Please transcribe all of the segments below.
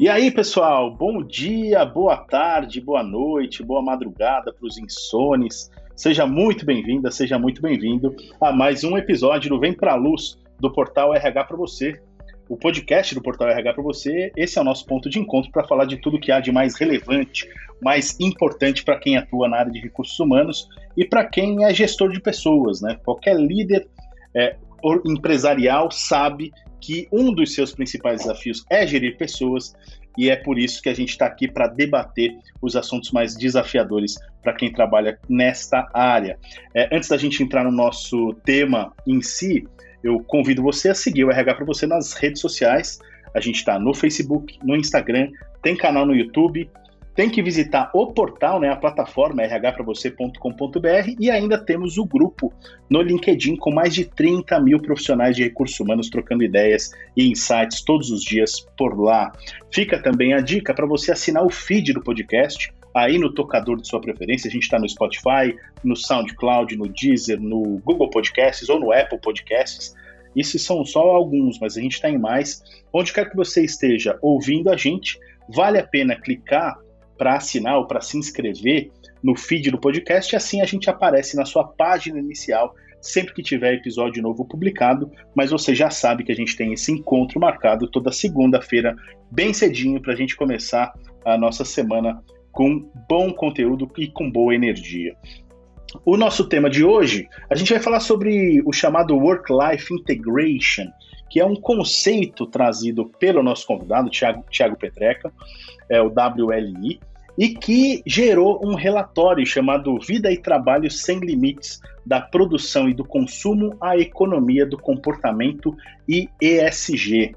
E aí, pessoal, bom dia, boa tarde, boa noite, boa madrugada para os insones. Seja muito bem-vinda, seja muito bem-vindo a mais um episódio do Vem Pra Luz do Portal RH para você. O podcast do Portal RH para você, esse é o nosso ponto de encontro para falar de tudo que há de mais relevante, mais importante para quem atua na área de recursos humanos e para quem é gestor de pessoas, né? Qualquer líder é, empresarial sabe que um dos seus principais desafios é gerir pessoas e é por isso que a gente está aqui para debater os assuntos mais desafiadores para quem trabalha nesta área. É, antes da gente entrar no nosso tema em si, eu convido você a seguir o RH para você nas redes sociais. A gente está no Facebook, no Instagram, tem canal no YouTube, tem que visitar o portal, né, a plataforma rhpravocê.com.br e ainda temos o grupo no LinkedIn com mais de 30 mil profissionais de recursos humanos trocando ideias e insights todos os dias por lá. Fica também a dica para você assinar o feed do podcast aí no tocador de sua preferência. A gente está no Spotify, no SoundCloud, no Deezer, no Google Podcasts ou no Apple Podcasts. Esses são só alguns, mas a gente está em mais. Onde quer que você esteja ouvindo a gente, vale a pena clicar para assinar ou para se inscrever no feed do podcast, assim a gente aparece na sua página inicial sempre que tiver episódio novo publicado, mas você já sabe que a gente tem esse encontro marcado toda segunda-feira, bem cedinho, para a gente começar a nossa semana com bom conteúdo e com boa energia. O nosso tema de hoje, a gente vai falar sobre o chamado Work-Life Integration, que é um conceito trazido pelo nosso convidado, Tiago Petreca, é o WLI, e que gerou um relatório chamado Vida e Trabalho Sem Limites da Produção e do Consumo à Economia do Comportamento e ESG.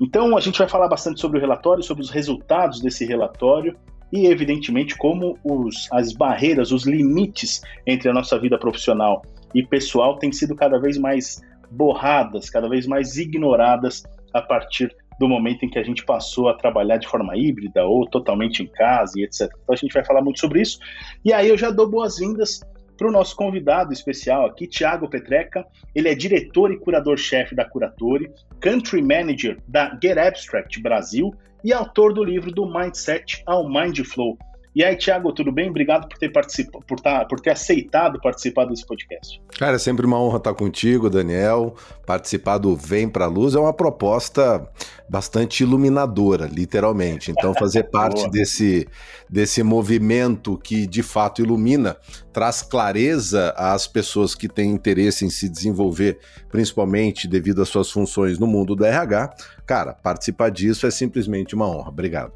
Então, a gente vai falar bastante sobre o relatório, sobre os resultados desse relatório e, evidentemente, como os, as barreiras, os limites entre a nossa vida profissional e pessoal têm sido cada vez mais borradas, cada vez mais ignoradas a partir do momento em que a gente passou a trabalhar de forma híbrida ou totalmente em casa e etc. Então a gente vai falar muito sobre isso. E aí eu já dou boas-vindas para o nosso convidado especial aqui, Tiago Petreca. Ele é diretor e curador-chefe da Curatore, country manager da Get Abstract Brasil e autor do livro do Mindset ao Mindflow. E aí, Thiago, tudo bem? Obrigado por ter participado, por, tá, por ter aceitado participar desse podcast. Cara, é sempre uma honra estar contigo, Daniel. Participar do Vem Pra Luz é uma proposta bastante iluminadora, literalmente. Então, fazer parte desse, desse movimento que de fato ilumina, traz clareza às pessoas que têm interesse em se desenvolver, principalmente devido às suas funções no mundo do RH. Cara, participar disso é simplesmente uma honra. Obrigado.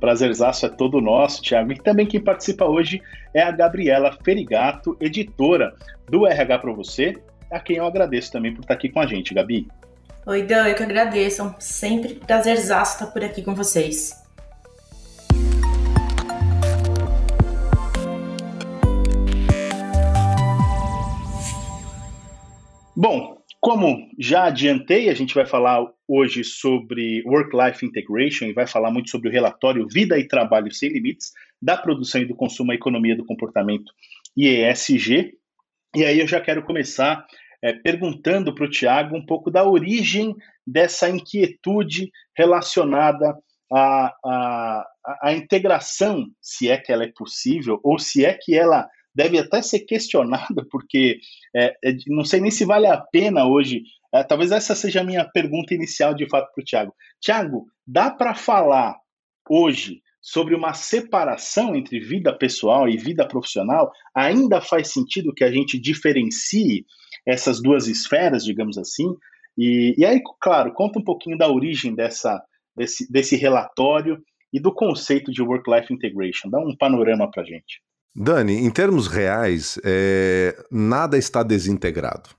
Prazerzaço é todo nosso, Thiago. E também quem participa hoje é a Gabriela Ferigato, editora do RH para você, a quem eu agradeço também por estar aqui com a gente, Gabi. Oi, Dan, eu que agradeço. Sempre prazerzaço estar por aqui com vocês. Bom, como já adiantei, a gente vai falar hoje sobre Work-Life Integration e vai falar muito sobre o relatório Vida e Trabalho Sem Limites da produção e do consumo, a economia do comportamento e ESG. E aí eu já quero começar é, perguntando para o Tiago um pouco da origem dessa inquietude relacionada à, à, à integração, se é que ela é possível, ou se é que ela deve até ser questionada, porque é, é, não sei nem se vale a pena hoje. É, talvez essa seja a minha pergunta inicial de fato para o Tiago. Tiago, dá para falar hoje sobre uma separação entre vida pessoal e vida profissional? Ainda faz sentido que a gente diferencie essas duas esferas, digamos assim? E, e aí, claro, conta um pouquinho da origem dessa, desse, desse relatório e do conceito de Work-Life Integration. Dá um panorama para gente. Dani, em termos reais, é, nada está desintegrado.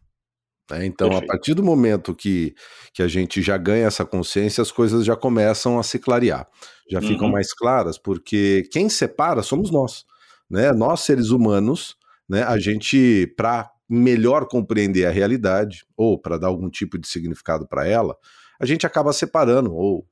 Né? Então, Perfeito. a partir do momento que, que a gente já ganha essa consciência, as coisas já começam a se clarear, já uhum. ficam mais claras, porque quem separa somos nós. Né? Nós, seres humanos, né? a gente, para melhor compreender a realidade, ou para dar algum tipo de significado para ela, a gente acaba separando, ou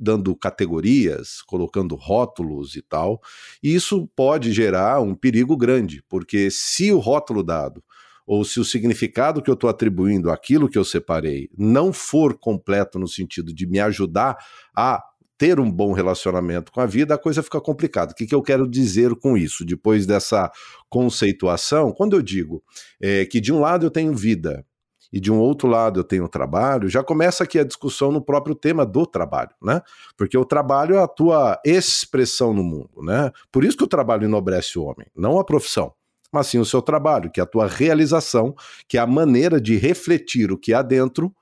dando categorias, colocando rótulos e tal. E isso pode gerar um perigo grande, porque se o rótulo dado ou se o significado que eu estou atribuindo àquilo que eu separei não for completo no sentido de me ajudar a ter um bom relacionamento com a vida, a coisa fica complicada. O que, que eu quero dizer com isso? Depois dessa conceituação, quando eu digo é, que de um lado eu tenho vida e de um outro lado eu tenho trabalho, já começa aqui a discussão no próprio tema do trabalho, né? Porque o trabalho é a tua expressão no mundo, né? Por isso que o trabalho enobrece o homem, não a profissão mas sim o seu trabalho, que é a tua realização, que é a maneira de refletir o que há dentro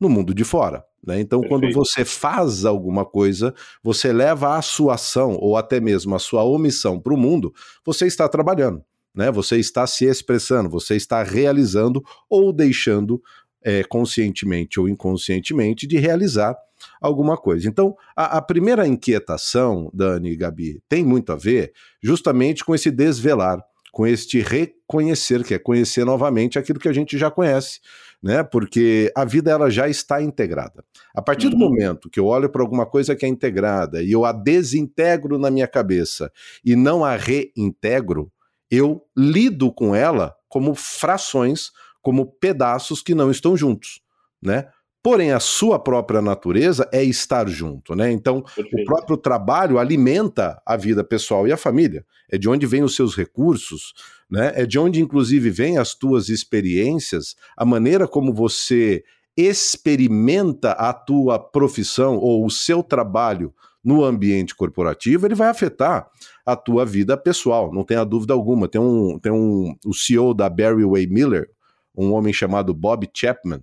no mundo de fora. Né? Então, Perfeito. quando você faz alguma coisa, você leva a sua ação ou até mesmo a sua omissão para o mundo, você está trabalhando. Né? Você está se expressando, você está realizando ou deixando é, conscientemente ou inconscientemente de realizar alguma coisa. Então, a, a, primeira inquietação, Dani e Gabi, tem muito a ver justamente com esse desvelar, com este reconhecer, que é conhecer novamente aquilo que a gente já conhece né? Porque a vida ela já está integrada. A partir uhum. do momento que eu olho para alguma coisa que é integrada e eu a desintegro na minha cabeça e não a reintegro, eu lido com ela como frações, como pedaços que não estão juntos, né? Porém, a sua própria natureza é estar junto, né? Então, Perfeito. o próprio trabalho alimenta a vida pessoal e a família. É de onde vêm os seus recursos, né? É de onde, inclusive, vêm as tuas experiências, a maneira como você experimenta a tua profissão ou o seu trabalho no ambiente corporativo, ele vai afetar a tua vida pessoal, não tenha dúvida alguma. Tem um, tem um o CEO da Barry Way Miller, um homem chamado Bob Chapman,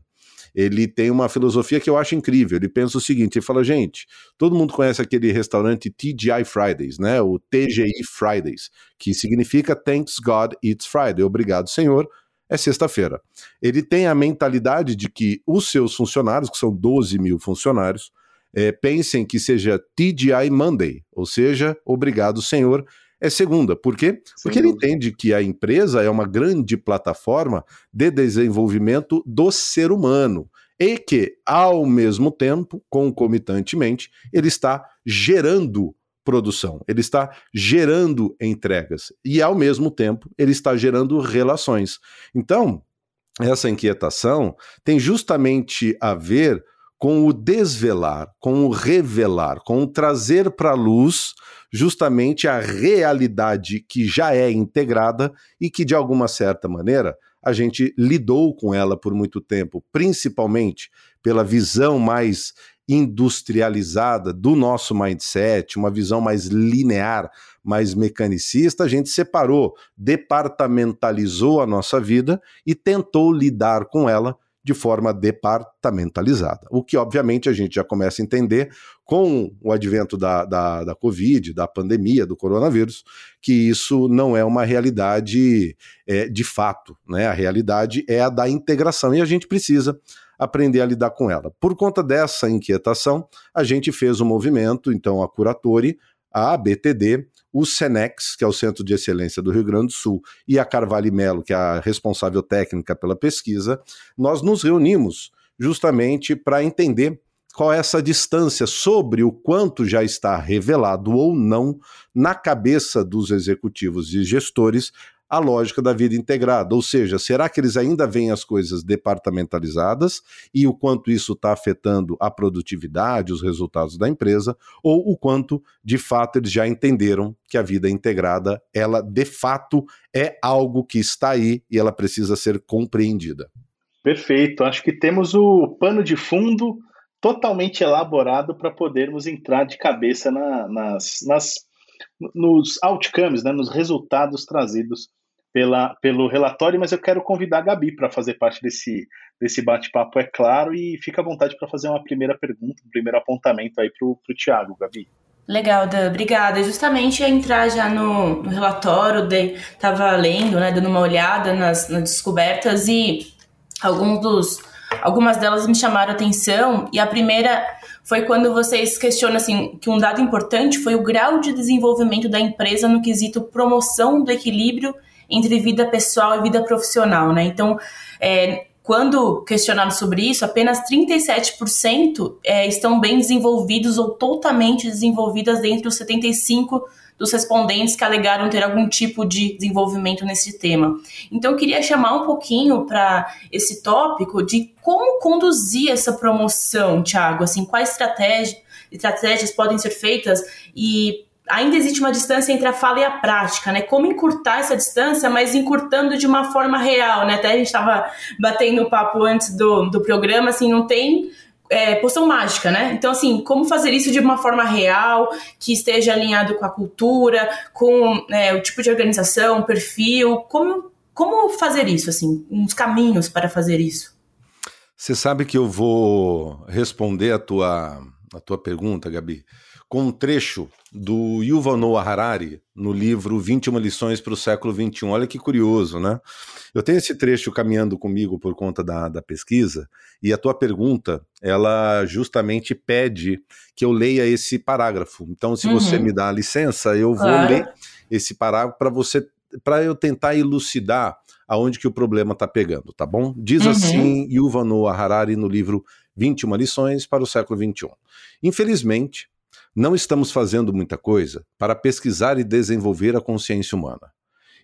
ele tem uma filosofia que eu acho incrível. Ele pensa o seguinte: ele fala, gente, todo mundo conhece aquele restaurante TGI Fridays, né? O TGI Fridays, que significa Thanks God It's Friday. Obrigado, Senhor. É sexta-feira. Ele tem a mentalidade de que os seus funcionários, que são 12 mil funcionários, é, pensem que seja TGI Monday, ou seja, obrigado, Senhor, é segunda. Por quê? Porque ele entende que a empresa é uma grande plataforma de desenvolvimento do ser humano e que, ao mesmo tempo, concomitantemente, ele está gerando produção, ele está gerando entregas e, ao mesmo tempo, ele está gerando relações. Então, essa inquietação tem justamente a ver com o desvelar, com o revelar, com o trazer para a luz justamente a realidade que já é integrada e que, de alguma certa maneira, a gente lidou com ela por muito tempo, principalmente pela visão mais industrializada do nosso mindset, uma visão mais linear, mais mecanicista, a gente separou, departamentalizou a nossa vida e tentou lidar com ela de forma departamentalizada. O que, obviamente, a gente já começa a entender com o advento da, da, da Covid, da pandemia, do coronavírus, que isso não é uma realidade é, de fato. Né? A realidade é a da integração e a gente precisa aprender a lidar com ela. Por conta dessa inquietação, a gente fez um movimento, então a Curatori, a BTD, o Senex, que é o Centro de Excelência do Rio Grande do Sul, e a Carvalho Melo, que é a responsável técnica pela pesquisa, nós nos reunimos justamente para entender qual é essa distância sobre o quanto já está revelado ou não na cabeça dos executivos e gestores a lógica da vida integrada. Ou seja, será que eles ainda veem as coisas departamentalizadas e o quanto isso está afetando a produtividade, os resultados da empresa, ou o quanto, de fato, eles já entenderam que a vida integrada, ela de fato é algo que está aí e ela precisa ser compreendida. Perfeito. Acho que temos o pano de fundo totalmente elaborado para podermos entrar de cabeça na, nas, nas, nos outcomes, né, nos resultados trazidos pela, pelo relatório, mas eu quero convidar a Gabi para fazer parte desse, desse bate-papo, é claro, e fica à vontade para fazer uma primeira pergunta, um primeiro apontamento aí para o Tiago, Gabi. Legal, Dan, obrigada. Justamente a entrar já no, no relatório, estava lendo, né, dando uma olhada nas, nas descobertas e alguns dos, algumas delas me chamaram atenção, e a primeira foi quando vocês questionam assim que um dado importante foi o grau de desenvolvimento da empresa no quesito promoção do equilíbrio entre vida pessoal e vida profissional, né? Então, é, quando questionado sobre isso, apenas 37% é, estão bem desenvolvidos ou totalmente desenvolvidas dentro dos 75% dos respondentes que alegaram ter algum tipo de desenvolvimento nesse tema. Então, eu queria chamar um pouquinho para esse tópico de como conduzir essa promoção, Thiago, assim, qual a estratégia estratégias podem ser feitas e ainda existe uma distância entre a fala e a prática, né? Como encurtar essa distância, mas encurtando de uma forma real, né? Até a gente estava batendo papo antes do, do programa, assim, não tem é, poção mágica, né? Então, assim, como fazer isso de uma forma real, que esteja alinhado com a cultura, com é, o tipo de organização, perfil, como, como fazer isso, assim, uns caminhos para fazer isso? Você sabe que eu vou responder a tua, a tua pergunta, Gabi, com um trecho do Yuval Noah Harari no livro 21 lições para o século 21. Olha que curioso, né? Eu tenho esse trecho caminhando comigo por conta da, da pesquisa e a tua pergunta, ela justamente pede que eu leia esse parágrafo. Então, se uhum. você me dá a licença, eu vou claro. ler esse parágrafo para você para eu tentar elucidar aonde que o problema está pegando, tá bom? Diz uhum. assim Yuval Noah Harari no livro 21 lições para o século 21. Infelizmente, não estamos fazendo muita coisa para pesquisar e desenvolver a consciência humana.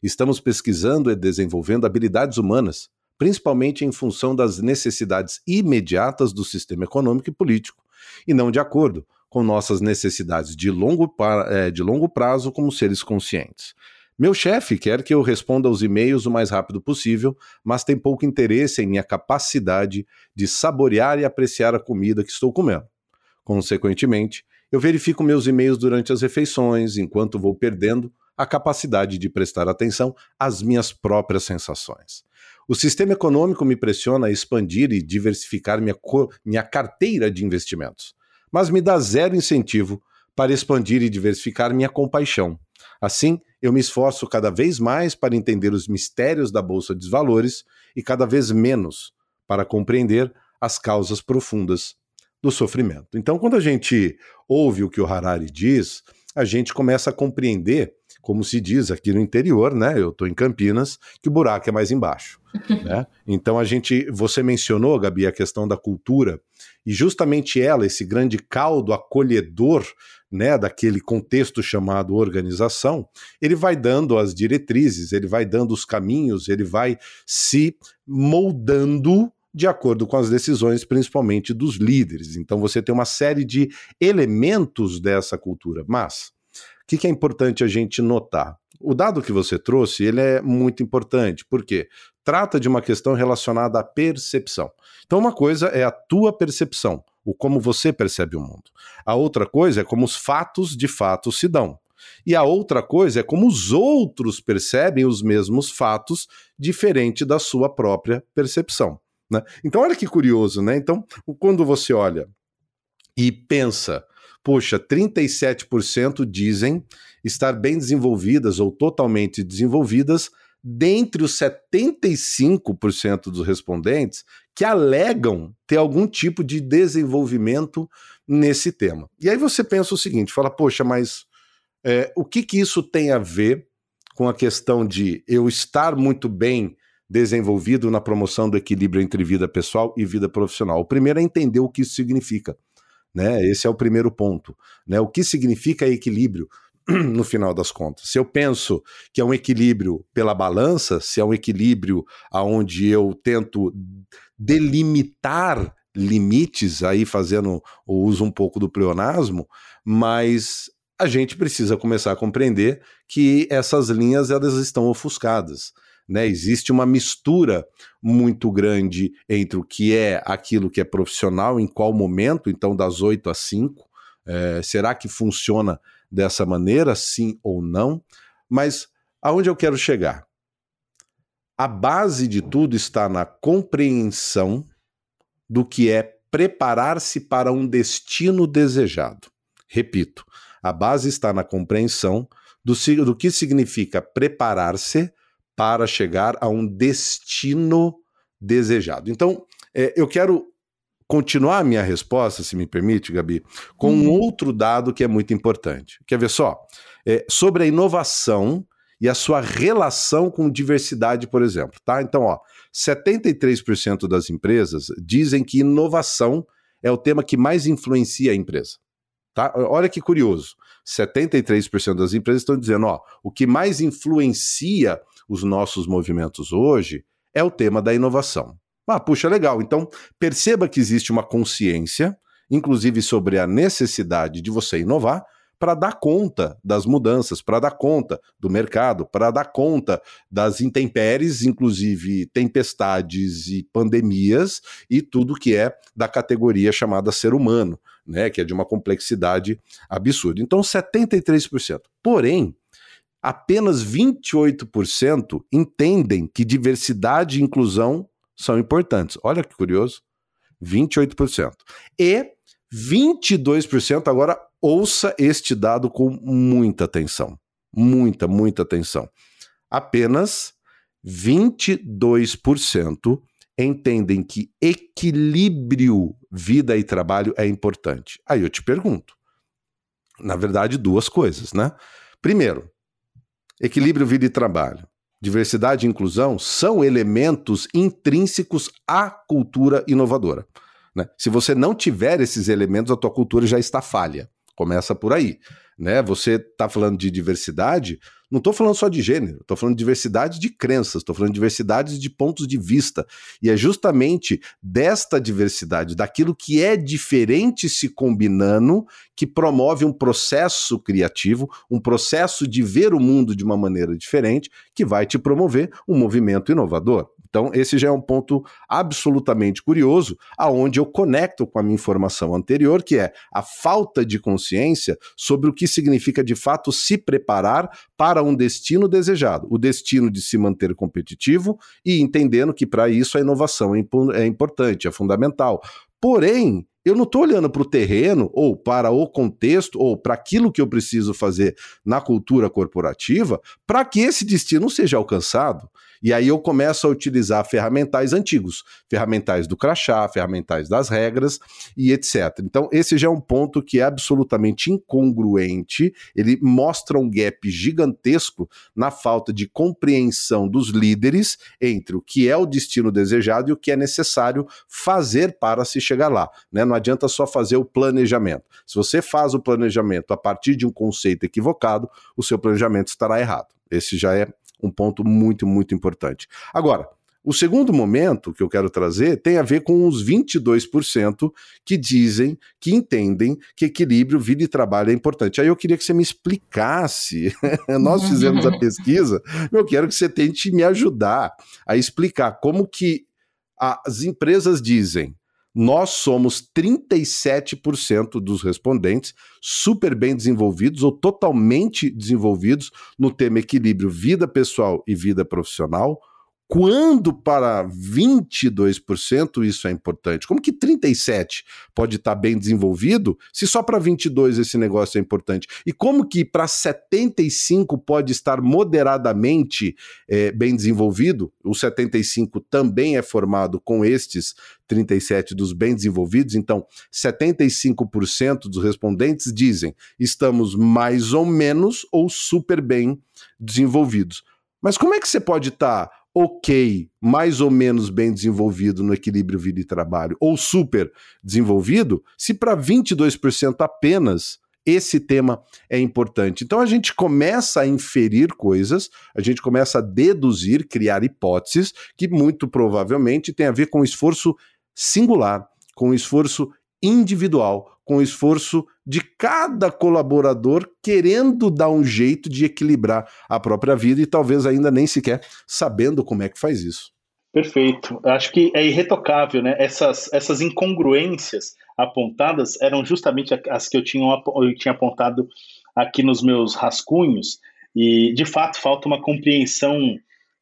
Estamos pesquisando e desenvolvendo habilidades humanas, principalmente em função das necessidades imediatas do sistema econômico e político, e não de acordo com nossas necessidades de longo, é, de longo prazo como seres conscientes. Meu chefe quer que eu responda aos e-mails o mais rápido possível, mas tem pouco interesse em minha capacidade de saborear e apreciar a comida que estou comendo. Consequentemente, eu verifico meus e-mails durante as refeições, enquanto vou perdendo a capacidade de prestar atenção às minhas próprias sensações. O sistema econômico me pressiona a expandir e diversificar minha, minha carteira de investimentos, mas me dá zero incentivo para expandir e diversificar minha compaixão. Assim, eu me esforço cada vez mais para entender os mistérios da Bolsa de Valores e cada vez menos para compreender as causas profundas do sofrimento. Então, quando a gente ouve o que o Harari diz, a gente começa a compreender, como se diz aqui no interior, né? Eu estou em Campinas, que o buraco é mais embaixo. né? Então a gente, você mencionou, Gabi, a questão da cultura e justamente ela, esse grande caldo acolhedor, né, daquele contexto chamado organização, ele vai dando as diretrizes, ele vai dando os caminhos, ele vai se moldando de acordo com as decisões, principalmente dos líderes. Então você tem uma série de elementos dessa cultura. Mas o que, que é importante a gente notar? O dado que você trouxe, ele é muito importante, porque trata de uma questão relacionada à percepção. Então, uma coisa é a tua percepção, o como você percebe o mundo. A outra coisa é como os fatos de fato se dão. E a outra coisa é como os outros percebem os mesmos fatos, diferente da sua própria percepção. Né? Então, olha que curioso, né? Então, quando você olha e pensa, poxa, 37% dizem estar bem desenvolvidas ou totalmente desenvolvidas, dentre os 75% dos respondentes que alegam ter algum tipo de desenvolvimento nesse tema. E aí você pensa o seguinte: fala, poxa, mas é, o que, que isso tem a ver com a questão de eu estar muito bem desenvolvido na promoção do equilíbrio entre vida pessoal e vida profissional. O primeiro é entender o que isso significa. Né? Esse é o primeiro ponto. Né? O que significa equilíbrio? no final das contas. Se eu penso que é um equilíbrio pela balança, se é um equilíbrio aonde eu tento delimitar limites, aí fazendo o uso um pouco do pleonasmo, mas a gente precisa começar a compreender que essas linhas elas estão ofuscadas. Né? Existe uma mistura muito grande entre o que é aquilo que é profissional, em qual momento, então das 8 às 5. É, será que funciona dessa maneira, sim ou não? Mas aonde eu quero chegar? A base de tudo está na compreensão do que é preparar-se para um destino desejado. Repito, a base está na compreensão do, do que significa preparar-se para chegar a um destino desejado. Então, é, eu quero continuar a minha resposta, se me permite, Gabi, com um uhum. outro dado que é muito importante. Quer ver só? É, sobre a inovação e a sua relação com diversidade, por exemplo, tá? Então, ó, 73% das empresas dizem que inovação é o tema que mais influencia a empresa. Tá? Olha que curioso. 73% das empresas estão dizendo, ó, o que mais influencia os nossos movimentos hoje é o tema da inovação. Ah, puxa, legal. Então, perceba que existe uma consciência inclusive sobre a necessidade de você inovar para dar conta das mudanças, para dar conta do mercado, para dar conta das intempéries, inclusive tempestades e pandemias e tudo que é da categoria chamada ser humano, né, que é de uma complexidade absurda. Então, 73%. Porém, apenas 28% entendem que diversidade e inclusão são importantes. Olha que curioso. 28%. E 22% agora ouça este dado com muita atenção. Muita, muita atenção. Apenas 22% entendem que equilíbrio vida e trabalho é importante. Aí eu te pergunto. Na verdade, duas coisas, né? Primeiro, equilíbrio vida e trabalho. Diversidade e inclusão são elementos intrínsecos à cultura inovadora. Né? Se você não tiver esses elementos, a tua cultura já está falha. Começa por aí. Né? Você está falando de diversidade, não estou falando só de gênero, estou falando de diversidade de crenças, estou falando de diversidade de pontos de vista. E é justamente desta diversidade, daquilo que é diferente se combinando, que promove um processo criativo, um processo de ver o mundo de uma maneira diferente, que vai te promover um movimento inovador. Então, esse já é um ponto absolutamente curioso, aonde eu conecto com a minha informação anterior, que é a falta de consciência sobre o que significa de fato se preparar para um destino desejado, o destino de se manter competitivo e entendendo que para isso a inovação é, é importante, é fundamental. Porém, eu não estou olhando para o terreno ou para o contexto ou para aquilo que eu preciso fazer na cultura corporativa para que esse destino seja alcançado. E aí eu começo a utilizar ferramentais antigos, ferramentais do crachá, ferramentais das regras e etc. Então, esse já é um ponto que é absolutamente incongruente, ele mostra um gap gigantesco na falta de compreensão dos líderes entre o que é o destino desejado e o que é necessário fazer para se chegar lá. Né? Não adianta só fazer o planejamento. Se você faz o planejamento a partir de um conceito equivocado, o seu planejamento estará errado. Esse já é um ponto muito, muito importante. Agora, o segundo momento que eu quero trazer tem a ver com os 22% que dizem que entendem que equilíbrio vida e trabalho é importante. Aí eu queria que você me explicasse. Nós fizemos a pesquisa, eu quero que você tente me ajudar a explicar como que as empresas dizem nós somos 37% dos respondentes super bem desenvolvidos ou totalmente desenvolvidos no tema equilíbrio vida pessoal e vida profissional. Quando para 22% isso é importante? Como que 37 pode estar bem desenvolvido se só para 22 esse negócio é importante? E como que para 75 pode estar moderadamente é, bem desenvolvido? O 75 também é formado com estes 37 dos bem desenvolvidos, então 75% dos respondentes dizem estamos mais ou menos ou super bem desenvolvidos. Mas como é que você pode estar ok, mais ou menos bem desenvolvido no equilíbrio vida e trabalho, ou super desenvolvido, se para 22% apenas esse tema é importante. Então a gente começa a inferir coisas, a gente começa a deduzir, criar hipóteses que muito provavelmente tem a ver com esforço singular, com esforço individual, com esforço de cada colaborador querendo dar um jeito de equilibrar a própria vida e talvez ainda nem sequer sabendo como é que faz isso. Perfeito. Acho que é irretocável, né? Essas, essas incongruências apontadas eram justamente as que eu tinha, eu tinha apontado aqui nos meus rascunhos, e de fato falta uma compreensão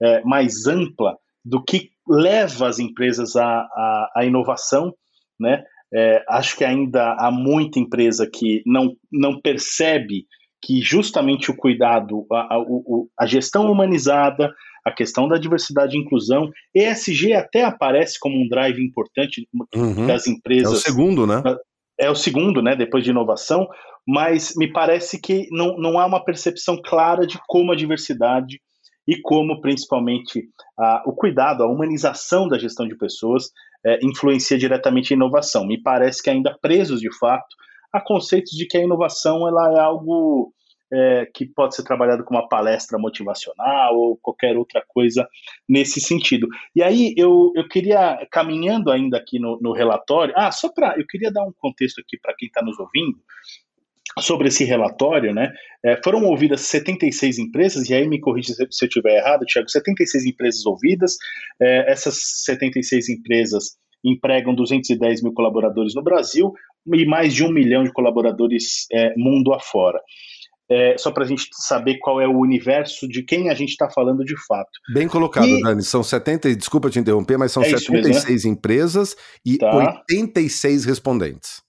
é, mais ampla do que leva as empresas à, à, à inovação, né? É, acho que ainda há muita empresa que não, não percebe que justamente o cuidado, a, a, a gestão humanizada, a questão da diversidade e inclusão, ESG até aparece como um drive importante uhum. das empresas. É o segundo, né? É o segundo, né? Depois de inovação, mas me parece que não, não há uma percepção clara de como a diversidade e como, principalmente, a, o cuidado, a humanização da gestão de pessoas é, influencia diretamente a inovação. Me parece que ainda presos, de fato, a conceitos de que a inovação ela é algo é, que pode ser trabalhado com uma palestra motivacional ou qualquer outra coisa nesse sentido. E aí eu, eu queria, caminhando ainda aqui no, no relatório, ah, só para, eu queria dar um contexto aqui para quem está nos ouvindo, sobre esse relatório, né? É, foram ouvidas 76 empresas, e aí me corrija se, eu estiver errado, Tiago, 76 empresas ouvidas, é, essas 76 empresas empregam 210 mil colaboradores no Brasil e mais de um milhão de colaboradores é, mundo afora. É, só para a gente saber qual é o universo de quem a gente está falando de fato. Bem colocado, e... Dani. São 70, desculpa te interromper, mas são é 76 mesmo, né? empresas e tá. 86 respondentes.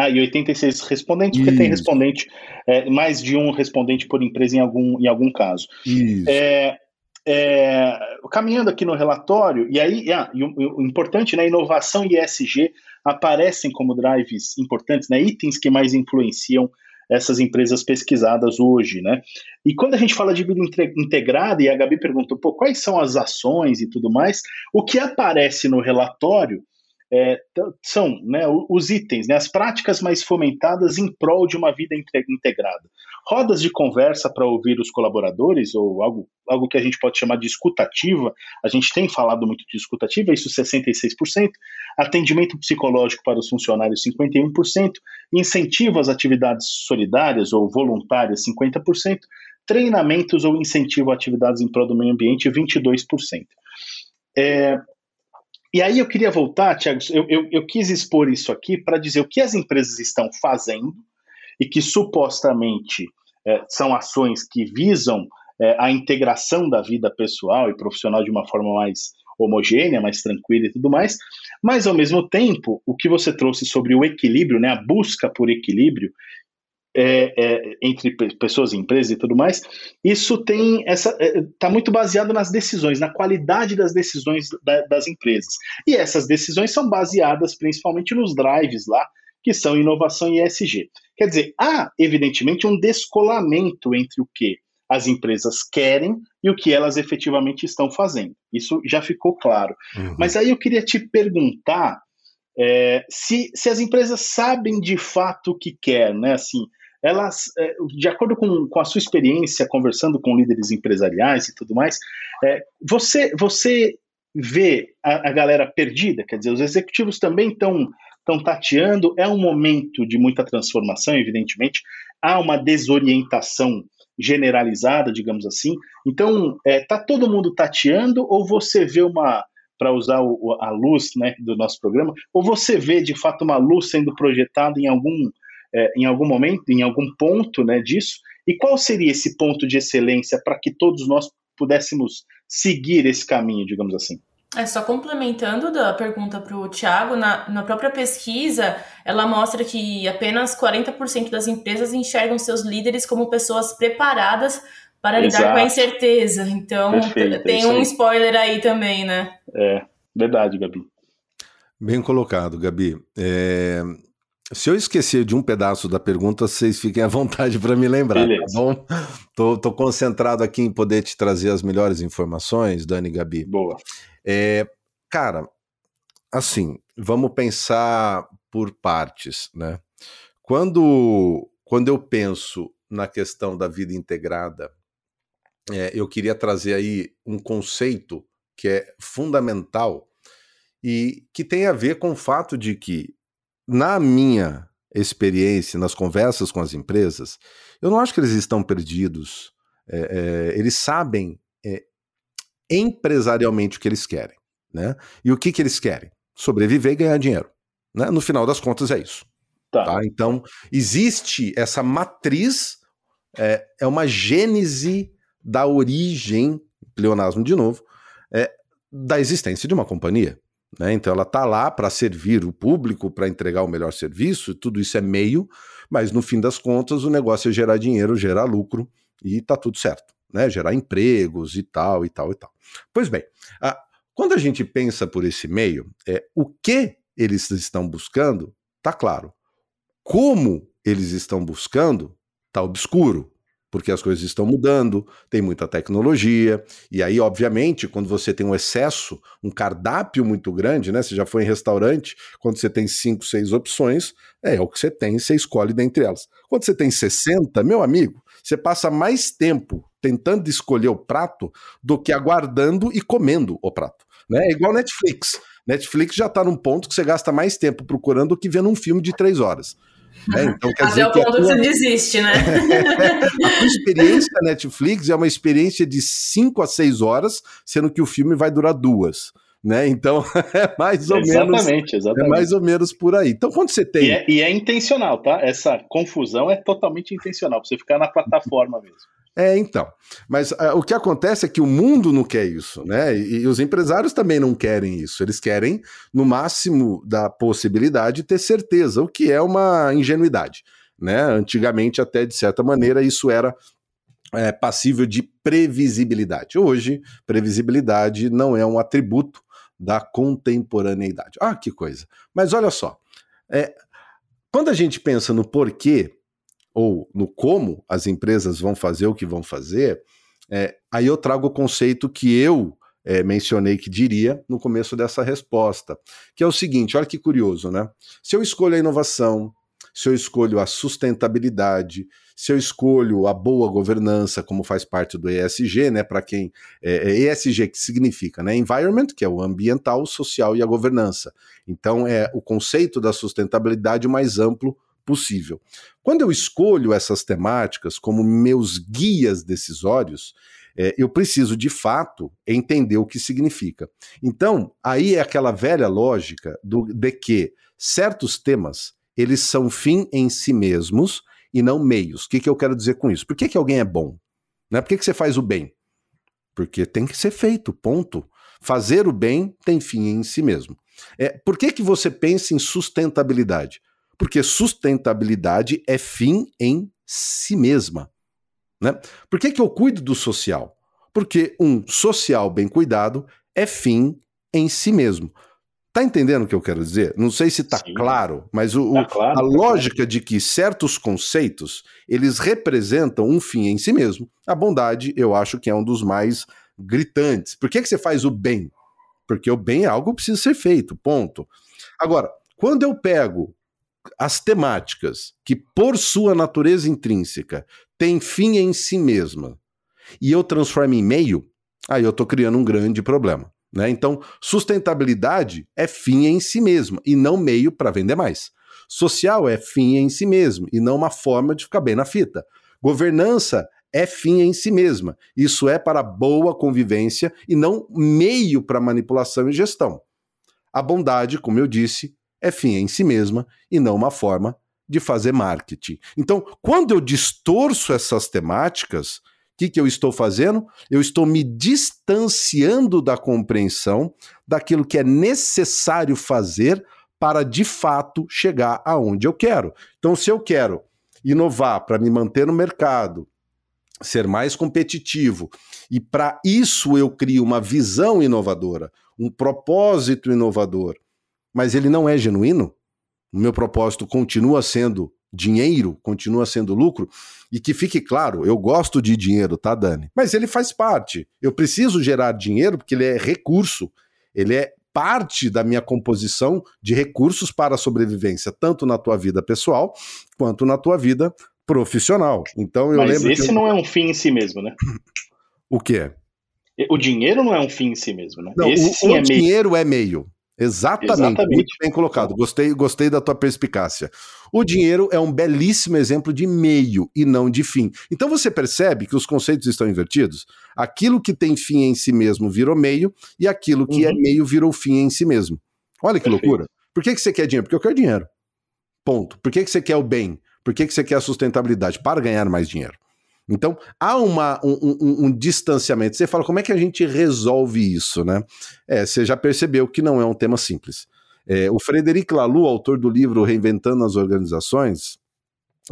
Ah, e 86 respondentes, porque Isso. tem respondente, é, mais de um respondente por empresa em algum, em algum caso. Isso. É, é, caminhando aqui no relatório, e aí, ah, e o, o, importante, né, inovação e ESG aparecem como drives importantes, né, itens que mais influenciam essas empresas pesquisadas hoje, né? E quando a gente fala de vida integrada, e a Gabi perguntou, pô, quais são as ações e tudo mais, o que aparece no relatório é, são né, os itens, né, as práticas mais fomentadas em prol de uma vida integrada. Rodas de conversa para ouvir os colaboradores, ou algo, algo que a gente pode chamar de escutativa, a gente tem falado muito de escutativa, isso 66%, atendimento psicológico para os funcionários 51%, incentivo às atividades solidárias ou voluntárias 50%, treinamentos ou incentivo a atividades em prol do meio ambiente 22%. É, e aí eu queria voltar, Tiago, eu, eu, eu, quis expor isso aqui para dizer o que as empresas estão fazendo e que supostamente é, são ações que visam é, a integração da vida pessoal e profissional de uma forma mais homogênea, mais tranquila e tudo mais, mas ao mesmo tempo, o que você trouxe sobre o equilíbrio, né, a busca por equilíbrio, é, é, entre pessoas e empresas e tudo mais, isso tem essa está é, muito baseado nas decisões, na qualidade das decisões da, das empresas. E essas decisões são baseadas principalmente nos drives lá, que são inovação e ESG. Quer dizer, há evidentemente um descolamento entre o que as empresas querem e o que elas efetivamente estão fazendo. Isso já ficou claro. Uhum. Mas aí eu queria te perguntar é, se, se as empresas sabem de fato o que querem, né? Assim, elas, é, de acordo com, com a sua experiência conversando com líderes empresariais e tudo mais, é, você, você vê a, a, galera perdida? Quer dizer, os executivos também estão estão tateando, é um momento de muita transformação, evidentemente, há uma desorientação generalizada, digamos assim. Então, é, tá todo mundo tateando ou você vê uma para usar a luz né, do nosso programa, ou você vê de fato uma luz sendo projetada em algum é, em algum momento, em algum ponto né, disso? E qual seria esse ponto de excelência para que todos nós pudéssemos seguir esse caminho, digamos assim? É, só complementando da pergunta para o Tiago, na, na própria pesquisa, ela mostra que apenas 40% das empresas enxergam seus líderes como pessoas preparadas para Exato. lidar com a incerteza. Então, Perfeito, é tem um spoiler aí também, né? É, verdade, Gabi. Bem colocado, Gabi. É, se eu esquecer de um pedaço da pergunta, vocês fiquem à vontade para me lembrar, tá Beleza. tá bom? Tô, tô, concentrado aqui em poder te trazer as melhores informações, Dani e Gabi. Boa. É, cara, assim, vamos pensar por partes, né? Quando, quando eu penso na questão da vida integrada, é, eu queria trazer aí um conceito que é fundamental e que tem a ver com o fato de que na minha experiência, nas conversas com as empresas, eu não acho que eles estão perdidos. É, é, eles sabem é, empresarialmente o que eles querem. Né? E o que, que eles querem? Sobreviver e ganhar dinheiro. Né? No final das contas, é isso. Tá. tá? Então, existe essa matriz, é, é uma gênese da origem, pleonasmo de novo, é, da existência de uma companhia. Né? Então ela está lá para servir o público, para entregar o melhor serviço, tudo isso é meio, mas no fim das contas o negócio é gerar dinheiro, gerar lucro e está tudo certo, né? Gerar empregos e tal, e tal, e tal. Pois bem, a, quando a gente pensa por esse meio, é, o que eles estão buscando, tá claro. Como eles estão buscando, tá obscuro. Porque as coisas estão mudando, tem muita tecnologia, e aí, obviamente, quando você tem um excesso, um cardápio muito grande, né? Você já foi em restaurante, quando você tem cinco, seis opções, é o que você tem, você escolhe dentre elas. Quando você tem 60, meu amigo, você passa mais tempo tentando escolher o prato do que aguardando e comendo o prato. Né? É igual Netflix. Netflix já está num ponto que você gasta mais tempo procurando do que vendo um filme de três horas. Né? Então, quer Até dizer o ponto que, tua... que você desiste, né? a tua experiência Netflix é uma experiência de 5 a 6 horas, sendo que o filme vai durar duas. Né? Então é mais ou exatamente, menos exatamente. é mais ou menos por aí. Então quando você tem e é, e é intencional, tá? Essa confusão é totalmente intencional para você ficar na plataforma mesmo. É, então. Mas uh, o que acontece é que o mundo não quer isso, né? E, e, os empresários também não querem isso. Eles querem, no máximo da possibilidade, ter certeza, o que é uma ingenuidade, né? Antigamente, até de certa maneira, isso era é, passível de previsibilidade. Hoje, previsibilidade não é um atributo da contemporaneidade. Ah, que coisa. Mas olha só, é, quando a gente pensa no porquê ou no como as empresas vão fazer o que vão fazer, é, aí eu trago o conceito que eu é, mencionei que diria no começo dessa resposta, que é o seguinte: olha que curioso, né? Se eu escolho a inovação, se eu escolho a sustentabilidade, se eu escolho a boa governança, como faz parte do ESG, né? Para quem é, é ESG que significa, né? Environment, que é o ambiental, social e a governança. Então é o conceito da sustentabilidade mais amplo possível. Quando eu escolho essas temáticas como meus guias decisórios, é, eu preciso de fato entender o que significa. Então, aí é aquela velha lógica do, de que certos temas eles são fim em si mesmos e não meios. O que, que eu quero dizer com isso? Por que, que alguém é bom? Né? Por que, que você faz o bem? Porque tem que ser feito, ponto. Fazer o bem tem fim em si mesmo. É, por que, que você pensa em sustentabilidade? Porque sustentabilidade é fim em si mesma. Né? Por que, que eu cuido do social? Porque um social bem cuidado é fim em si mesmo. Tá entendendo o que eu quero dizer? Não sei se tá Sim. claro, mas o, tá claro, a tá lógica claro. de que certos conceitos eles representam um fim em si mesmo. A bondade, eu acho que é um dos mais gritantes. Por que, que você faz o bem? Porque o bem é algo que precisa ser feito, ponto. Agora, quando eu pego as temáticas que, por sua natureza intrínseca, têm fim em si mesma, e eu transformo em meio, aí eu estou criando um grande problema. Né? Então, sustentabilidade é fim em si mesma e não meio para vender mais. Social é fim em si mesmo e não uma forma de ficar bem na fita. Governança é fim em si mesma. Isso é para boa convivência e não meio para manipulação e gestão. A bondade, como eu disse, é fim em si mesma e não uma forma de fazer marketing. Então, quando eu distorço essas temáticas, o que, que eu estou fazendo? Eu estou me distanciando da compreensão daquilo que é necessário fazer para de fato chegar aonde eu quero. Então, se eu quero inovar para me manter no mercado, ser mais competitivo, e para isso eu crio uma visão inovadora, um propósito inovador, mas ele não é genuíno, o meu propósito continua sendo dinheiro, continua sendo lucro, e que fique claro, eu gosto de dinheiro, tá, Dani? Mas ele faz parte. Eu preciso gerar dinheiro porque ele é recurso, ele é parte da minha composição de recursos para a sobrevivência, tanto na tua vida pessoal quanto na tua vida profissional. Então eu Mas lembro esse eu... não é um fim em si mesmo, né? O que O dinheiro não é um fim em si mesmo, né? Não, esse o, o é dinheiro meio. é meio. Exatamente, Exatamente, muito bem colocado. Gostei, gostei da tua perspicácia. O dinheiro é um belíssimo exemplo de meio e não de fim. Então você percebe que os conceitos estão invertidos? Aquilo que tem fim em si mesmo virou meio e aquilo que é uhum. é meio virou fim em si mesmo. Olha que Perfeito. loucura. Por que, que você quer dinheiro? Porque eu quero dinheiro. Ponto. Por que, que você quer o bem? Por que, que você quer a sustentabilidade? Para ganhar mais dinheiro. Então, há uma, um, um, um, distanciamento. Você fala, como é que a gente resolve isso, né? É, você já percebeu que não é um tema simples. É, o Frederic Laloux, autor do livro Reinventando as Organizações,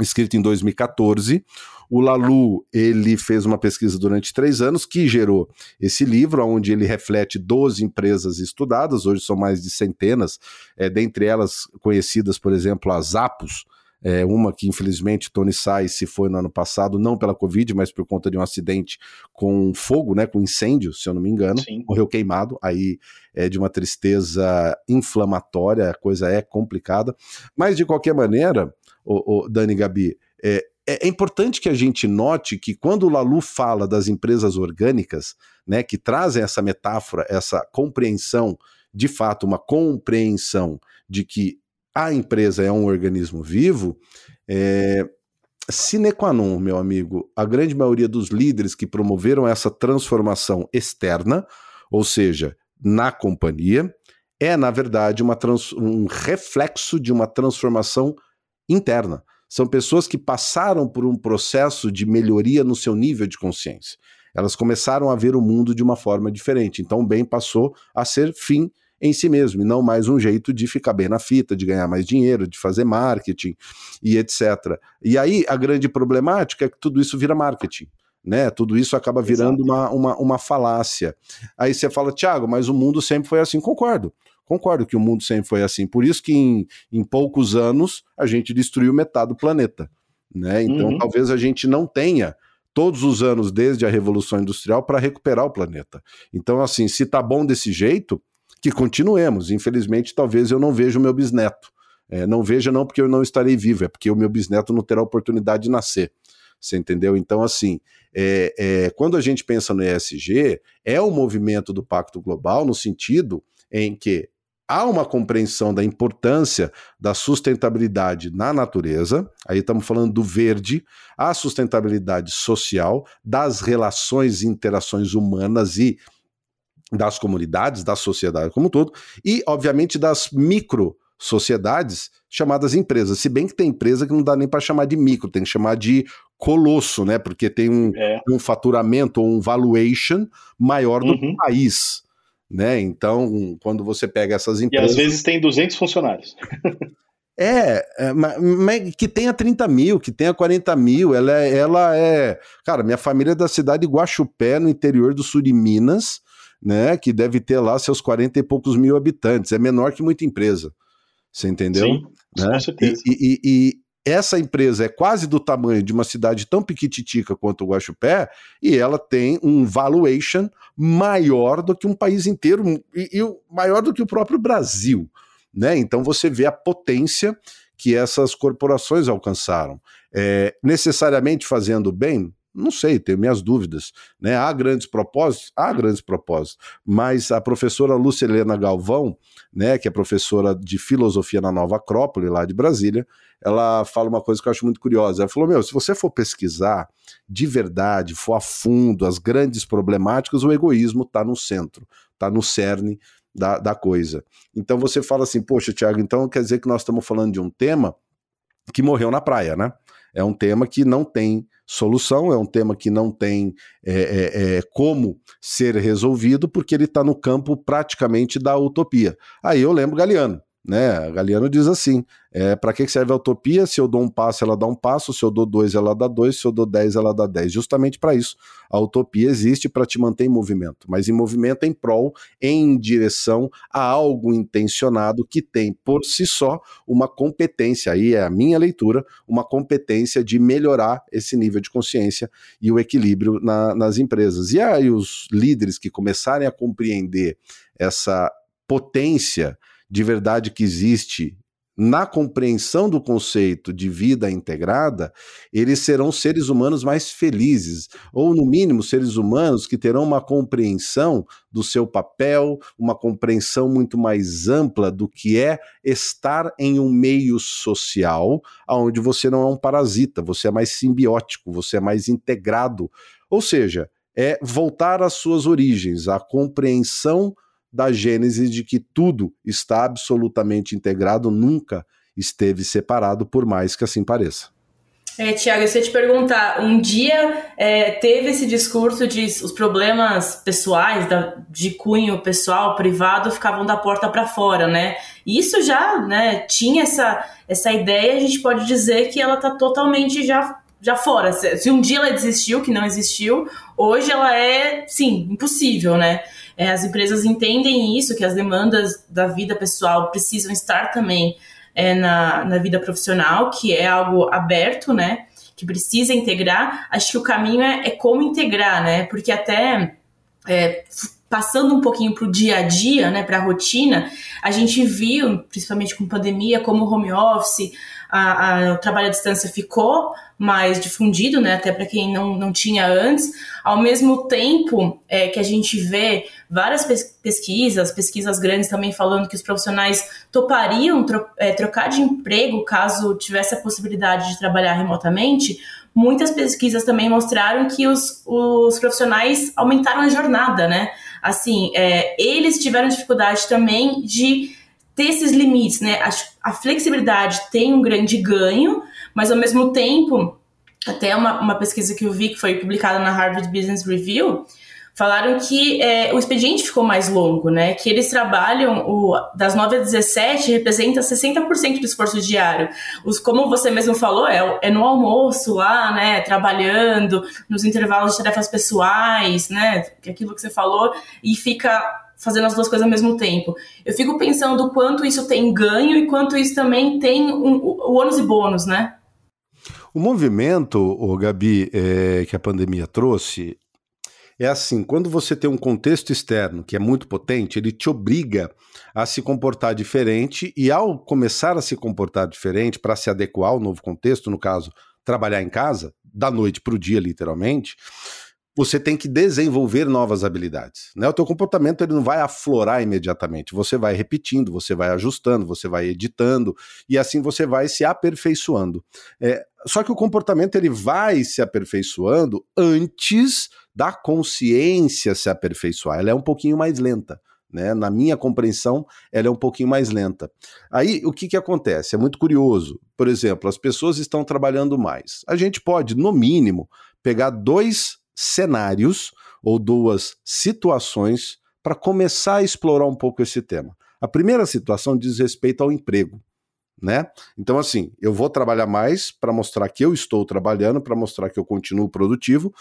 escrito em 2014, o Lalu ele fez uma pesquisa durante três anos que gerou esse livro, onde ele reflete 12 empresas estudadas, hoje são mais de centenas, é, dentre elas conhecidas, por exemplo, as Apos, é, uma que infelizmente Tony Sai se foi no ano passado, não pela Covid, mas por conta de um acidente com fogo, né, com incêndio, se eu não me engano, Sim. morreu queimado, aí é de uma tristeza inflamatória, a coisa é complicada, mas de qualquer maneira, o, o Dani Gabi, é, é, é, importante que a gente note que quando o Lalu fala das empresas orgânicas, né, que trazem essa metáfora, essa compreensão, de fato, uma compreensão de que a empresa é um organismo vivo, é, sine qua non, meu amigo, a grande maioria dos líderes que promoveram essa transformação externa, ou seja, na companhia, é, na verdade, uma um reflexo de uma transformação interna. São pessoas que passaram por um processo de melhoria no seu nível de consciência. Elas começaram a ver o mundo de uma forma diferente. Então, o bem passou a ser fim em si mesmo, e não mais um jeito de ficar bem na fita, de ganhar mais dinheiro, de fazer marketing e etc. E aí a grande problemática é que tudo isso vira marketing. Né? Tudo isso acaba virando uma, uma, uma falácia. Aí você fala, Tiago, mas o mundo sempre foi assim. Concordo. Concordo que o mundo sempre foi assim. Por isso que em, em poucos anos a gente destruiu metade do planeta. Né? Então uhum. talvez a gente não tenha todos os anos desde a Revolução Industrial para recuperar o planeta. Então, assim, se tá bom desse jeito, que continuemos. Infelizmente, talvez eu não veja o meu bisneto. É, não veja não porque eu não estarei vivo, é porque o meu bisneto não terá oportunidade de nascer. Você entendeu? Então, assim, é, é, quando a gente pensa no ESG, é o movimento do Pacto Global no sentido em que há uma compreensão da importância da sustentabilidade na natureza, aí estamos falando do verde, a sustentabilidade social, das relações e interações humanas e das comunidades, da sociedade como um todo, e, obviamente, das micro sociedades chamadas empresas. Se bem que tem empresa que não dá nem para chamar de micro, tem que chamar de colosso, né? Porque tem um, é. um faturamento ou um valuation maior do uhum. país, né? Então, quando você pega essas empresas... E às vezes tem 200 funcionários. É, é mas que tenha 30 mil, que tenha 40 mil, ela é, ela é. Cara, minha família é da cidade de Guaxupé, no interior do sul de Minas né, que deve ter lá seus 40 e poucos mil habitantes, é menor que muita empresa. Você entendeu? Sim, né? com certeza. E, e, e, essa empresa é quase do tamanho de uma cidade tão piquititica quanto o Guaxupé, e ela tem um valuation maior do que um país inteiro, e, e maior do que o próprio Brasil. Né? Então você vê a potência que essas corporações alcançaram. É, necessariamente fazendo bem? Não sei, tenho minhas dúvidas. Né? Há grandes propósitos? Há grandes propósitos. Mas a professora Lúcia Helena Galvão, né, que é professora de filosofia na Nova Acrópole, lá de Brasília, ela fala uma coisa que eu acho muito curiosa. Ela falou: Meu, se você for pesquisar de verdade, for a fundo as grandes problemáticas, o egoísmo está no centro, está no cerne da, da coisa. Então você fala assim: Poxa, Tiago, então quer dizer que nós estamos falando de um tema que morreu na praia, né? É um tema que não tem solução, é um tema que não tem é, é, é, como ser resolvido, porque ele está no campo praticamente da utopia. Aí eu lembro Galeano. Né? Galeano diz assim: é, para que serve a utopia? Se eu dou um passo, ela dá um passo, se eu dou dois, ela dá dois, se eu dou dez, ela dá dez. Justamente para isso. A utopia existe para te manter em movimento, mas em movimento em prol, em direção a algo intencionado que tem por si só uma competência, aí é a minha leitura, uma competência de melhorar esse nível de consciência e o equilíbrio na, nas empresas. E aí os líderes que começarem a compreender essa potência de verdade que existe na compreensão do conceito de vida integrada, eles serão seres humanos mais felizes, ou no mínimo seres humanos que terão uma compreensão do seu papel, uma compreensão muito mais ampla do que é estar em um meio social onde você não é um parasita, você é mais simbiótico, você é mais integrado. Ou seja, é voltar às suas origens, à compreensão da gênese de que tudo está absolutamente integrado, nunca esteve separado, por mais que assim pareça. É, Tiago, eu ia te perguntar, um dia é, teve esse discurso de os problemas pessoais, da, de cunho pessoal, privado, ficavam da porta para fora, né? Isso já né, tinha essa, essa ideia, a gente pode dizer que ela está totalmente já, já fora. Se, se um dia ela desistiu, que não existiu, hoje ela é, sim, impossível, né? É, as empresas entendem isso, que as demandas da vida pessoal precisam estar também é, na, na vida profissional, que é algo aberto, né? Que precisa integrar. Acho que o caminho é, é como integrar, né? Porque até é, passando um pouquinho para o dia a dia, né, para a rotina, a gente viu, principalmente com pandemia, como home office, a, a, o trabalho à distância ficou mais difundido, né, até para quem não, não tinha antes, ao mesmo tempo é, que a gente vê várias pesquisas, pesquisas grandes também falando que os profissionais topariam tro, é, trocar de emprego caso tivesse a possibilidade de trabalhar remotamente, muitas pesquisas também mostraram que os, os profissionais aumentaram a jornada, né? Assim, é, eles tiveram dificuldade também de ter esses limites, né? A, a, flexibilidade tem um grande ganho, mas ao mesmo tempo, até uma, uma pesquisa que eu vi que foi publicada na Harvard Business Review, falaram que é, o expediente ficou mais longo, né? Que eles trabalham o, das 9 às 17 representa 60% do esforço diário. Os, como você mesmo falou, é, é, no almoço lá, né? Trabalhando, nos intervalos de tarefas pessoais, né? É aquilo que você falou, e fica fazendo as duas coisas ao mesmo tempo. Eu fico pensando quanto isso tem ganho e quanto isso também tem um, o ônus e bônus, né? O movimento, o Gabi, é, que a pandemia trouxe, é assim, quando você tem um contexto externo que é muito potente, ele te obriga a se comportar diferente e ao começar a se comportar diferente para se adequar ao novo contexto, no caso, trabalhar em casa, da noite para o dia, literalmente, você tem que desenvolver novas habilidades. Né? O teu comportamento ele não vai aflorar imediatamente. Você vai repetindo, você vai ajustando, você vai editando e assim você vai se aperfeiçoando. É, só que o comportamento ele vai se aperfeiçoando antes da consciência se aperfeiçoar. Ela é um pouquinho mais lenta. Né? Na minha compreensão, ela é um pouquinho mais lenta. Aí, o que, que acontece? É muito curioso. Por exemplo, as pessoas estão trabalhando mais. A gente pode, no mínimo, pegar dois cenários ou duas situações para começar a explorar um pouco esse tema. A primeira situação diz respeito ao emprego. Né? Então, assim, eu vou trabalhar mais para mostrar que eu estou trabalhando, para mostrar que eu continuo produtivo,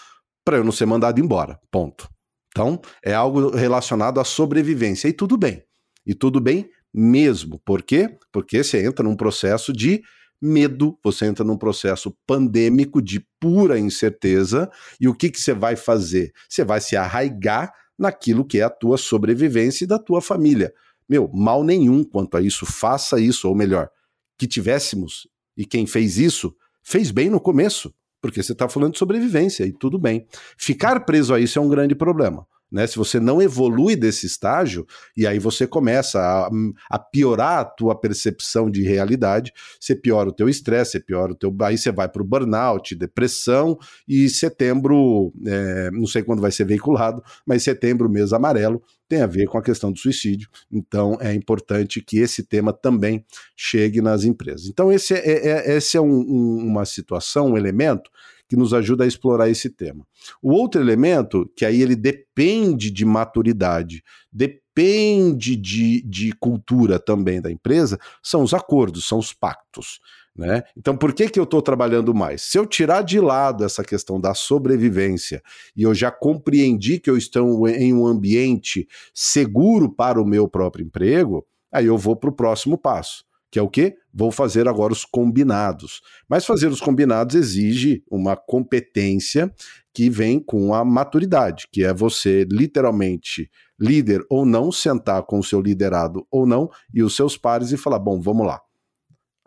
para eu não ser mandado embora. Ponto. Então, é algo relacionado à sobrevivência. E tudo bem. E tudo bem mesmo. Por quê? Porque você entra num processo de medo, você entra num processo pandêmico de pura incerteza. E o que, que você vai fazer? Você vai se arraigar naquilo que é a tua sobrevivência e da tua família. Meu, mal nenhum quanto a isso. Faça isso, ou melhor, que tivéssemos, e quem fez isso, fez bem no começo porque você está falando de sobrevivência e tudo bem. Ficar preso a isso é um grande problema. Né? Se você não evolui desse estágio, e aí você começa a, a piorar a tua percepção de realidade, você piora o teu estresse, você piora o teu. Aí você vai para o burnout, depressão, e setembro, é, não sei quando vai ser veiculado, mas setembro, mês amarelo, tem a ver com a questão do suicídio. Então é importante que esse tema também chegue nas empresas. Então, esse é, é, é esse é um, um, uma situação, um elemento que nos ajuda a explorar esse tema. O outro elemento, que aí ele depende de maturidade, depende de, de cultura também da empresa, são os acordos, são os pactos. Né? Então, por que, que eu estou trabalhando mais? Se eu tirar de lado essa questão da sobrevivência e eu já compreendi que eu estou em um ambiente seguro para o meu próprio emprego, aí eu vou para o próximo passo que é o quê? Vou fazer agora os combinados. Mas fazer os combinados exige uma competência que vem com a maturidade, que é você literalmente, líder ou não, sentar com o seu liderado ou não e os seus pares e falar: bom, vamos lá.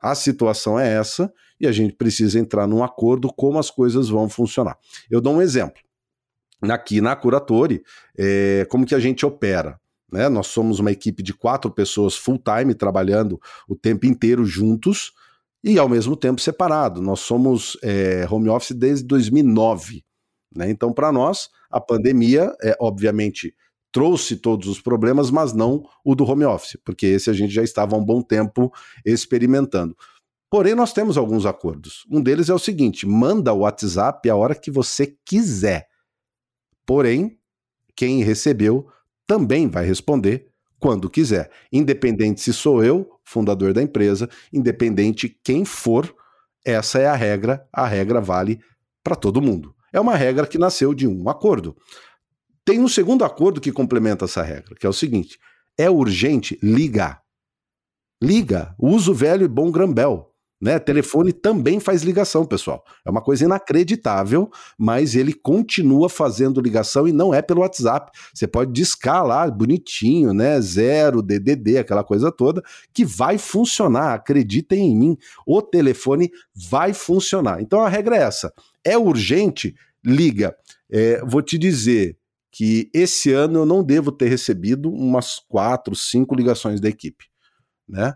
A situação é essa e a gente precisa entrar num acordo como as coisas vão funcionar. Eu dou um exemplo. Aqui na Curatori, é, como que a gente opera? Né? Nós somos uma equipe de quatro pessoas full-time trabalhando o tempo inteiro juntos e ao mesmo tempo separado. Nós somos é, home office desde 2009. Né? Então, para nós, a pandemia, é, obviamente, trouxe todos os problemas, mas não o do home office, porque esse a gente já estava há um bom tempo experimentando. Porém, nós temos alguns acordos. Um deles é o seguinte: manda o WhatsApp a hora que você quiser. Porém, quem recebeu também vai responder quando quiser, independente se sou eu, fundador da empresa, independente quem for, essa é a regra, a regra vale para todo mundo. É uma regra que nasceu de um acordo. Tem um segundo acordo que complementa essa regra, que é o seguinte: é urgente ligar. liga, usa o velho e bom Grambel. Né? Telefone também faz ligação, pessoal. É uma coisa inacreditável, mas ele continua fazendo ligação e não é pelo WhatsApp. Você pode discar lá, bonitinho, né? Zero, DDD, aquela coisa toda, que vai funcionar. Acreditem em mim, o telefone vai funcionar. Então a regra é essa: é urgente, liga. É, vou te dizer que esse ano eu não devo ter recebido umas quatro, cinco ligações da equipe, né?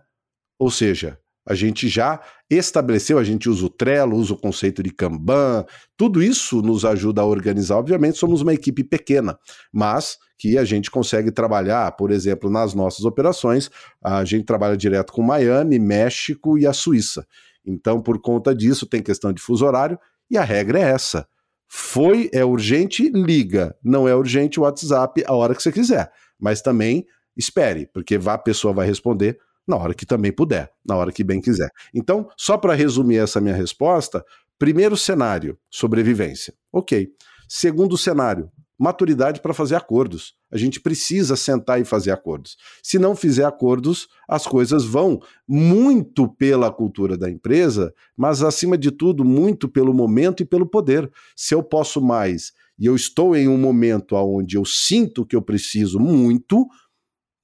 Ou seja, a gente já estabeleceu, a gente usa o Trello, usa o conceito de Kanban, tudo isso nos ajuda a organizar. Obviamente, somos uma equipe pequena, mas que a gente consegue trabalhar, por exemplo, nas nossas operações, a gente trabalha direto com Miami, México e a Suíça. Então, por conta disso, tem questão de fuso horário e a regra é essa. Foi, é urgente, liga. Não é urgente, WhatsApp a hora que você quiser. Mas também espere, porque a pessoa vai responder na hora que também puder, na hora que bem quiser. Então, só para resumir essa minha resposta, primeiro cenário, sobrevivência. Ok. Segundo cenário, maturidade para fazer acordos. A gente precisa sentar e fazer acordos. Se não fizer acordos, as coisas vão muito pela cultura da empresa, mas acima de tudo, muito pelo momento e pelo poder. Se eu posso mais e eu estou em um momento onde eu sinto que eu preciso muito,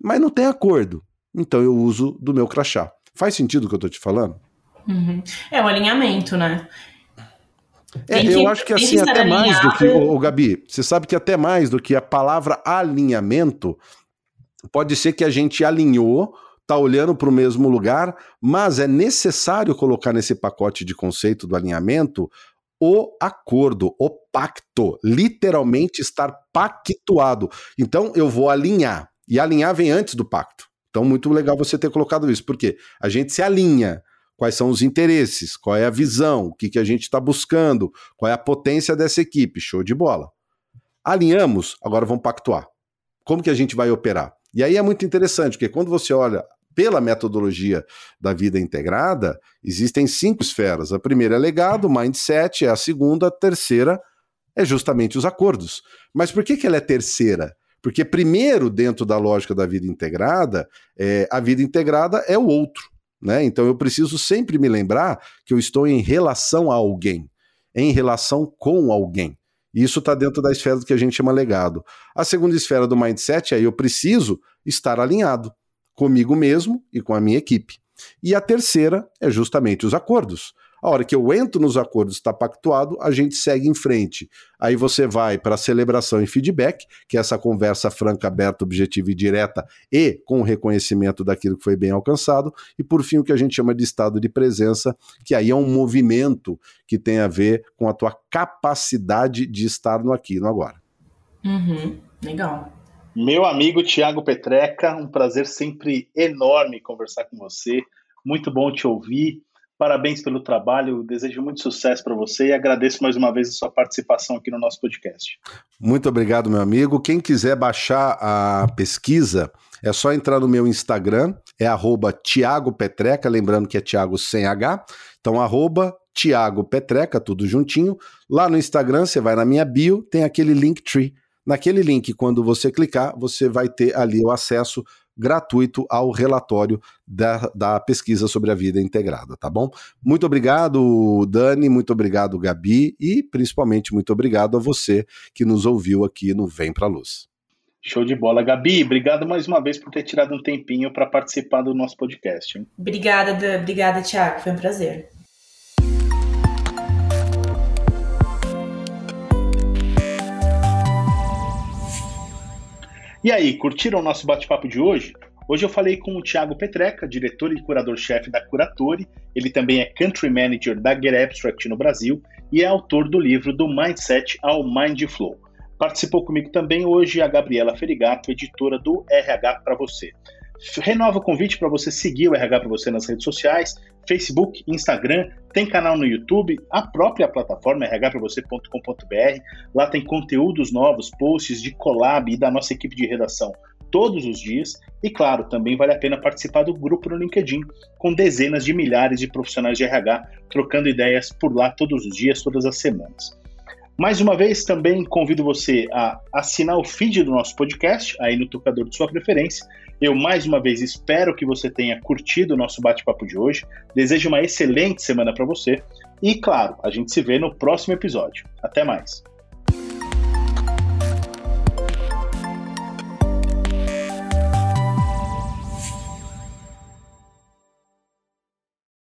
mas não tem acordo então eu uso do meu crachá. Faz sentido o que eu estou te falando? Uhum. É o alinhamento, né? É, eu acho que assim, até mais do que. O Gabi, você sabe que até mais do que a palavra alinhamento, pode ser que a gente alinhou, tá olhando para o mesmo lugar, mas é necessário colocar nesse pacote de conceito do alinhamento o acordo, o pacto, literalmente estar pactuado. Então eu vou alinhar, e alinhar vem antes do pacto. Então, muito legal você ter colocado isso, porque a gente se alinha. Quais são os interesses? Qual é a visão? O que, que a gente está buscando? Qual é a potência dessa equipe? Show de bola. Alinhamos, agora vamos pactuar. Como que a gente vai operar? E aí é muito interessante, porque quando você olha pela metodologia da vida integrada, existem cinco esferas. A primeira é legado, mindset, é a segunda, a terceira é justamente os acordos. Mas por que, que ela é terceira? Porque, primeiro, dentro da lógica da vida integrada, é, a vida integrada é o outro. Né? Então, eu preciso sempre me lembrar que eu estou em relação a alguém, em relação com alguém. Isso está dentro da esfera do que a gente chama legado. A segunda esfera do mindset é eu preciso estar alinhado comigo mesmo e com a minha equipe. E a terceira é justamente os acordos. A hora que eu entro nos acordos, está pactuado, a gente segue em frente. Aí você vai para a celebração e feedback, que é essa conversa franca, aberta, objetiva e direta, e com o reconhecimento daquilo que foi bem alcançado. E por fim, o que a gente chama de estado de presença, que aí é um movimento que tem a ver com a tua capacidade de estar no aqui e no agora. Uhum, legal. Meu amigo Tiago Petreca, um prazer sempre enorme conversar com você. Muito bom te ouvir. Parabéns pelo trabalho, desejo muito sucesso para você e agradeço mais uma vez a sua participação aqui no nosso podcast. Muito obrigado, meu amigo. Quem quiser baixar a pesquisa, é só entrar no meu Instagram, é Tiago Petreca, lembrando que é Tiago sem H. Então, arroba Tiago Petreca, tudo juntinho. Lá no Instagram, você vai na minha bio, tem aquele link tree. Naquele link, quando você clicar, você vai ter ali o acesso gratuito ao relatório da, da pesquisa sobre a vida integrada, tá bom? Muito obrigado, Dani, muito obrigado, Gabi, e principalmente muito obrigado a você que nos ouviu aqui no Vem Pra Luz. Show de bola. Gabi, obrigado mais uma vez por ter tirado um tempinho para participar do nosso podcast. Hein? Obrigada, obrigada, Tiago. Foi um prazer. E aí, curtiram o nosso bate-papo de hoje? Hoje eu falei com o Thiago Petreca, diretor e curador-chefe da Curatori. Ele também é Country Manager da Get Abstract no Brasil e é autor do livro Do Mindset ao Mindflow. Participou comigo também hoje a Gabriela Ferigato, editora do RH para você. Renova o convite para você seguir o RH para você nas redes sociais, Facebook, Instagram, tem canal no YouTube, a própria plataforma rhpravocê.com.br. Lá tem conteúdos novos, posts de collab e da nossa equipe de redação todos os dias. E claro, também vale a pena participar do grupo no LinkedIn, com dezenas de milhares de profissionais de RH trocando ideias por lá todos os dias, todas as semanas. Mais uma vez, também convido você a assinar o feed do nosso podcast, aí no tocador de sua preferência. Eu, mais uma vez, espero que você tenha curtido o nosso bate-papo de hoje. Desejo uma excelente semana para você. E, claro, a gente se vê no próximo episódio. Até mais.